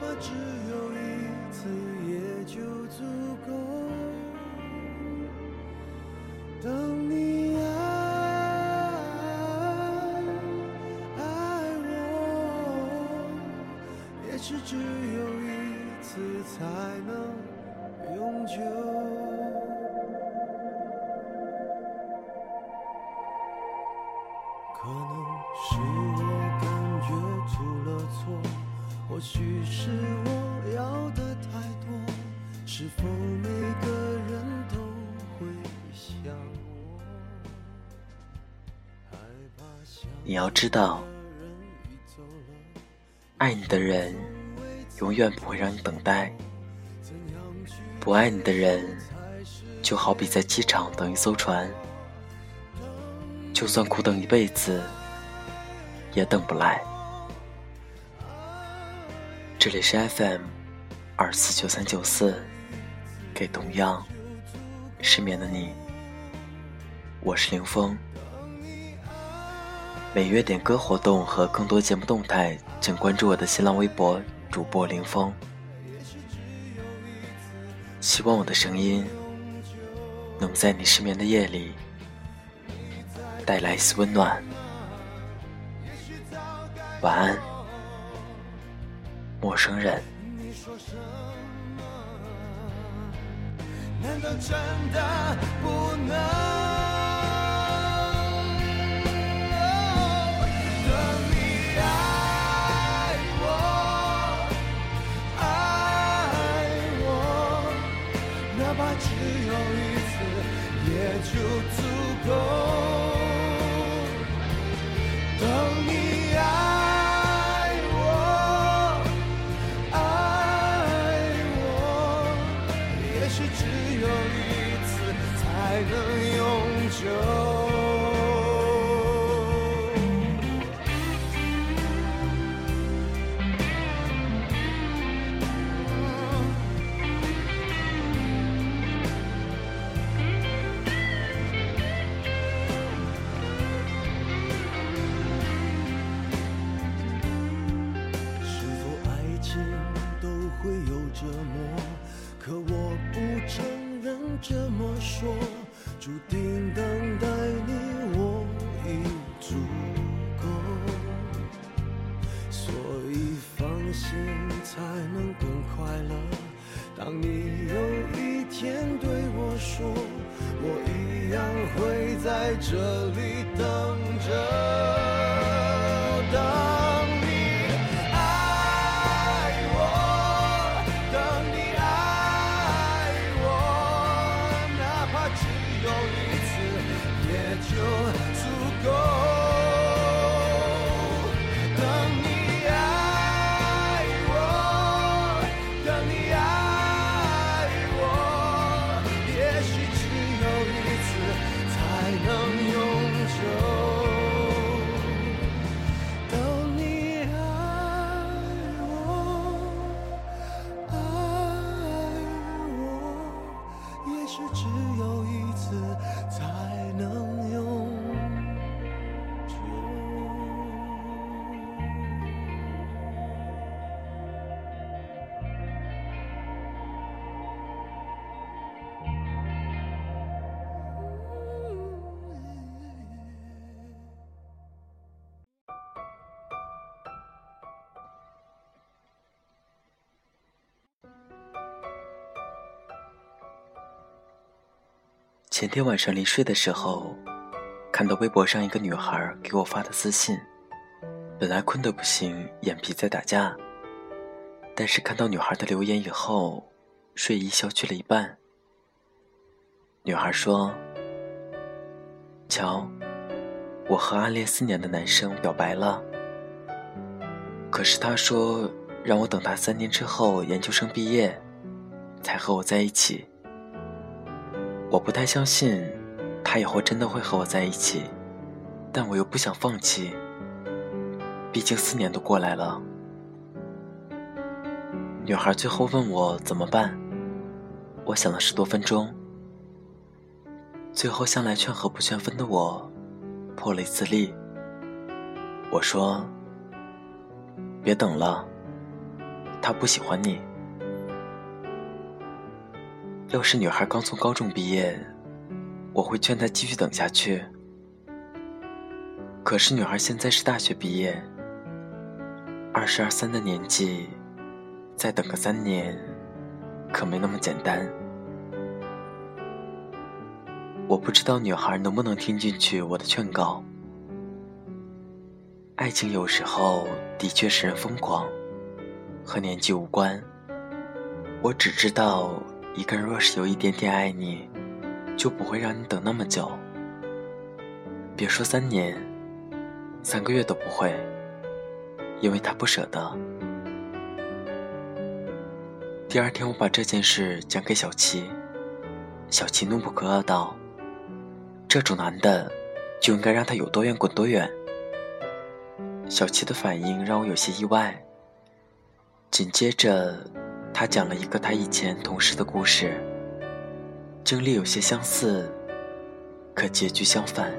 怕只有一次也就足够。当你爱爱我，也许只有一次才能永久。每个人都会像我？你要知道，爱你的人永远不会让你等待，不爱你的人就好比在机场等一艘船，就算苦等一辈子，也等不来。这里是 FM 二四九三九四，给同样失眠的你，我是林峰。每月点歌活动和更多节目动态，请关注我的新浪微博主播林峰。希望我的声音能在你失眠的夜里带来一丝温暖。晚安，陌生人。难道真的不能？等你爱我，爱我，哪怕只有一次，也就足注定等待你我已足够，所以放心才能更快乐。当你有一天对我说，我一样会在这里等前天晚上临睡的时候，看到微博上一个女孩给我发的私信。本来困得不行，眼皮在打架，但是看到女孩的留言以后，睡意消去了一半。女孩说：“瞧，我和暗恋四年的男生表白了，可是他说让我等他三年之后研究生毕业，才和我在一起。”我不太相信，他以后真的会和我在一起，但我又不想放弃。毕竟四年都过来了。女孩最后问我怎么办，我想了十多分钟，最后向来劝和不劝分的我，破了一次例。我说：“别等了，他不喜欢你。要是女孩刚从高中毕业，我会劝她继续等下去。可是女孩现在是大学毕业，二十二三的年纪，再等个三年，可没那么简单。我不知道女孩能不能听进去我的劝告。爱情有时候的确使人疯狂，和年纪无关。我只知道。一个人若是有一点点爱你，就不会让你等那么久。别说三年，三个月都不会，因为他不舍得。第二天，我把这件事讲给小七，小七怒不可遏道：“这种男的，就应该让他有多远滚多远。”小七的反应让我有些意外。紧接着。他讲了一个他以前同事的故事，经历有些相似，可结局相反。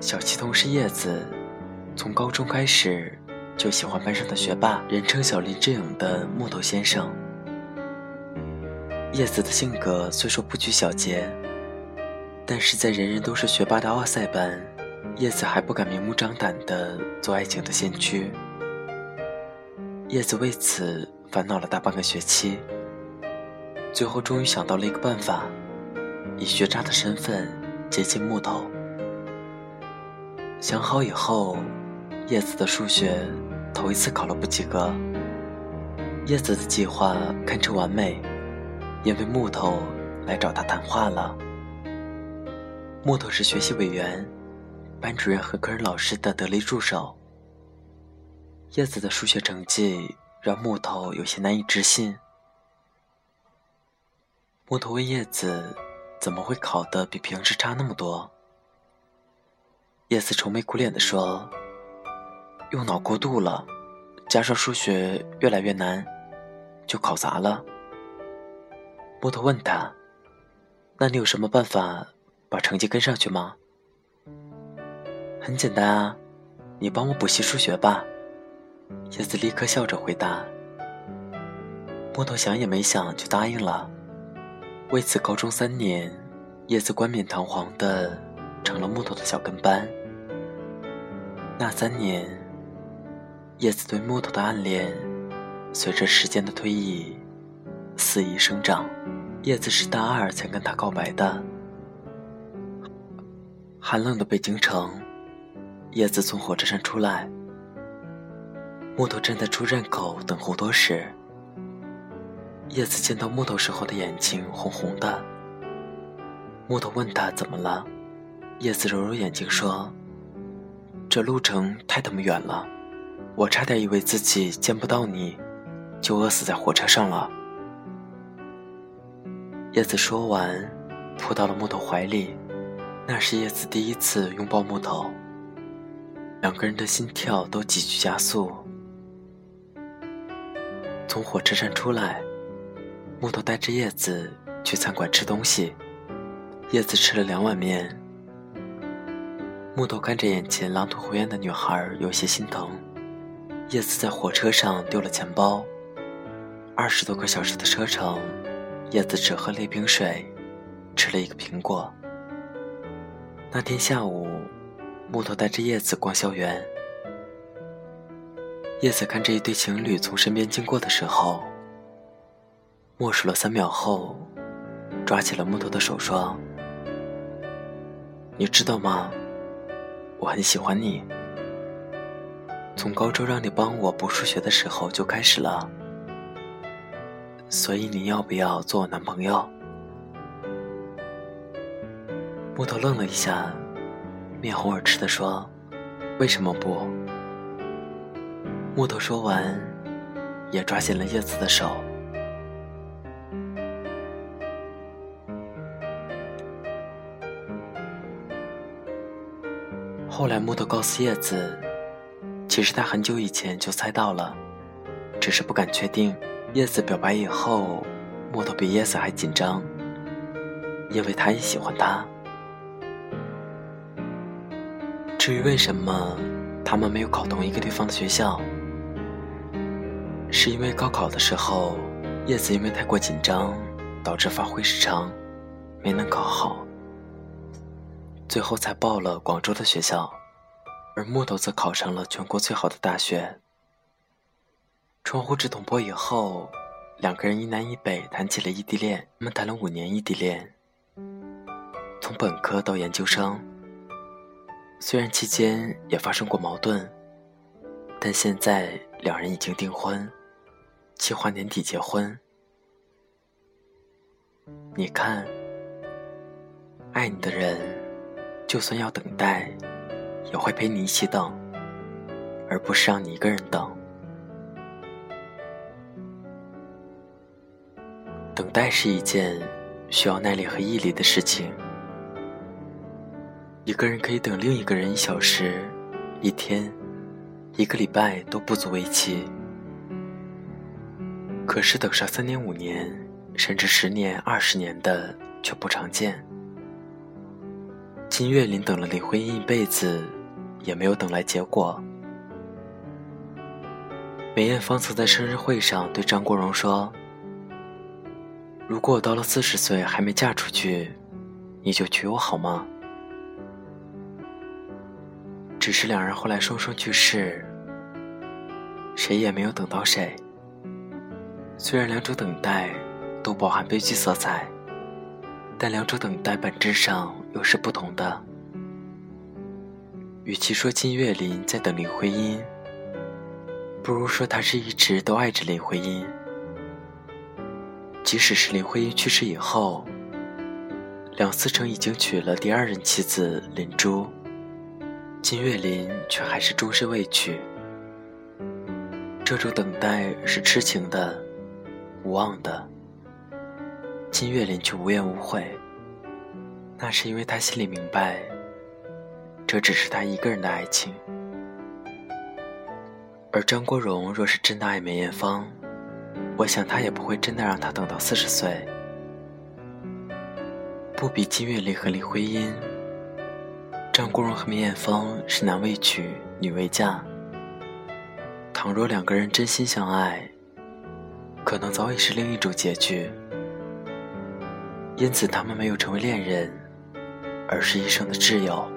小七同事叶子，从高中开始就喜欢班上的学霸，人称小林志颖的木头先生。叶子的性格虽说不拘小节。但是在人人都是学霸的奥赛班，叶子还不敢明目张胆地做爱情的先驱。叶子为此烦恼了大半个学期，最后终于想到了一个办法，以学渣的身份接近木头。想好以后，叶子的数学头一次考了不及格。叶子的计划堪称完美，因为木头来找他谈话了。木头是学习委员，班主任和科任老师的得力助手。叶子的数学成绩让木头有些难以置信。木头问叶子：“怎么会考得比平时差那么多？”叶子愁眉苦脸地说：“用脑过度了，加上数学越来越难，就考砸了。”木头问他：“那你有什么办法？”把成绩跟上去吗？很简单啊，你帮我补习数学吧。叶子立刻笑着回答。木头想也没想就答应了。为此，高中三年，叶子冠冕堂皇的成了木头的小跟班。那三年，叶子对木头的暗恋，随着时间的推移，肆意生长。叶子是大二才跟他告白的。寒冷的北京城，叶子从火车站出来，木头站在出站口等候多时。叶子见到木头时候的眼睛红红的。木头问他怎么了，叶子揉揉眼睛说：“这路程太他妈远了，我差点以为自己见不到你，就饿死在火车上了。”叶子说完，扑到了木头怀里。那是叶子第一次拥抱木头，两个人的心跳都急剧加速。从火车站出来，木头带着叶子去餐馆吃东西。叶子吃了两碗面。木头看着眼前狼吞虎咽的女孩，有些心疼。叶子在火车上丢了钱包，二十多个小时的车程，叶子只喝了一瓶水，吃了一个苹果。那天下午，木头带着叶子逛校园。叶子看着一对情侣从身边经过的时候，默数了三秒后，抓起了木头的手说：“你知道吗？我很喜欢你。从高中让你帮我补数学的时候就开始了。所以你要不要做我男朋友？”木头愣了一下，面红耳赤地说：“为什么不？”木头说完，也抓紧了叶子的手。后来，木头告诉叶子，其实他很久以前就猜到了，只是不敢确定。叶子表白以后，木头比叶子还紧张。因为他也喜欢他。至于为什么他们没有考同一个地方的学校，是因为高考的时候，叶子因为太过紧张，导致发挥失常，没能考好，最后才报了广州的学校，而木头则考上了全国最好的大学。窗户纸捅破以后，两个人一南一北谈起了异地恋。他们谈了五年异地恋，从本科到研究生。虽然期间也发生过矛盾，但现在两人已经订婚，计划年底结婚。你看，爱你的人，就算要等待，也会陪你一起等，而不是让你一个人等。等待是一件需要耐力和毅力的事情。一个人可以等另一个人一小时、一天、一个礼拜都不足为奇，可是等上三年、五年，甚至十年、二十年的却不常见。金岳霖等了林徽因一辈子，也没有等来结果。梅艳芳曾在生日会上对张国荣说。如果我到了四十岁还没嫁出去，你就娶我好吗？只是两人后来双双去世，谁也没有等到谁。虽然两种等待都包含悲剧色彩，但两种等待本质上又是不同的。与其说金岳霖在等林徽因，不如说他是一直都爱着林徽因。即使是林徽因去世以后，梁思成已经娶了第二任妻子林珠，金岳霖却还是终身未娶。这种等待是痴情的、无望的，金岳霖却无怨无悔。那是因为他心里明白，这只是他一个人的爱情。而张国荣若是真的爱梅艳芳，我想他也不会真的让她等到四十岁。不比金岳霖和林徽因，张国荣和梅艳芳是男未娶，女未嫁。倘若两个人真心相爱，可能早已是另一种结局。因此，他们没有成为恋人，而是一生的挚友。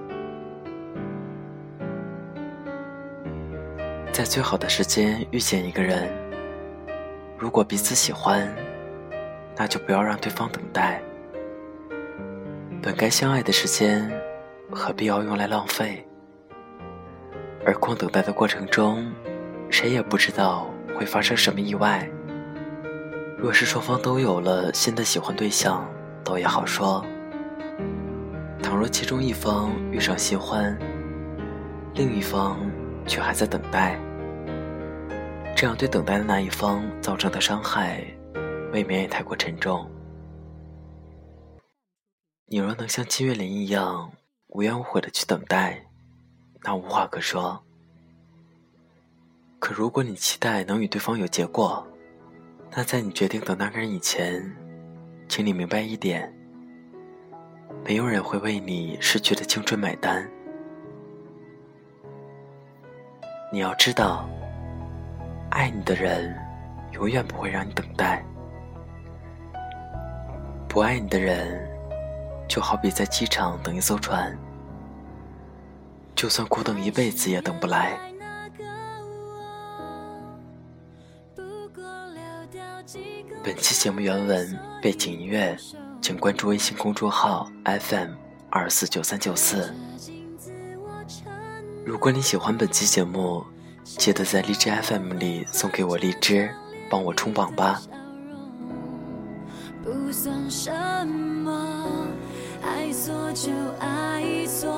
在最好的时间遇见一个人。如果彼此喜欢，那就不要让对方等待。本该相爱的时间，何必要用来浪费？而空等待的过程中，谁也不知道会发生什么意外。若是双方都有了新的喜欢对象，倒也好说。倘若其中一方遇上新欢，另一方却还在等待。这样对等待的那一方造成的伤害，未免也太过沉重。你若能像金岳霖一样无怨无悔的去等待，那无话可说。可如果你期待能与对方有结果，那在你决定等那个人以前，请你明白一点：没有人会为你逝去的青春买单。你要知道。爱你的人，永远不会让你等待；不爱你的人，就好比在机场等一艘船，就算苦等一辈子也等不来。本期节目原文背景音乐，请关注微信公众号 FM 二四九三九四。如果你喜欢本期节目，记得在荔枝 FM 里送给我荔枝，帮我冲榜吧。不算什么，爱错就爱错，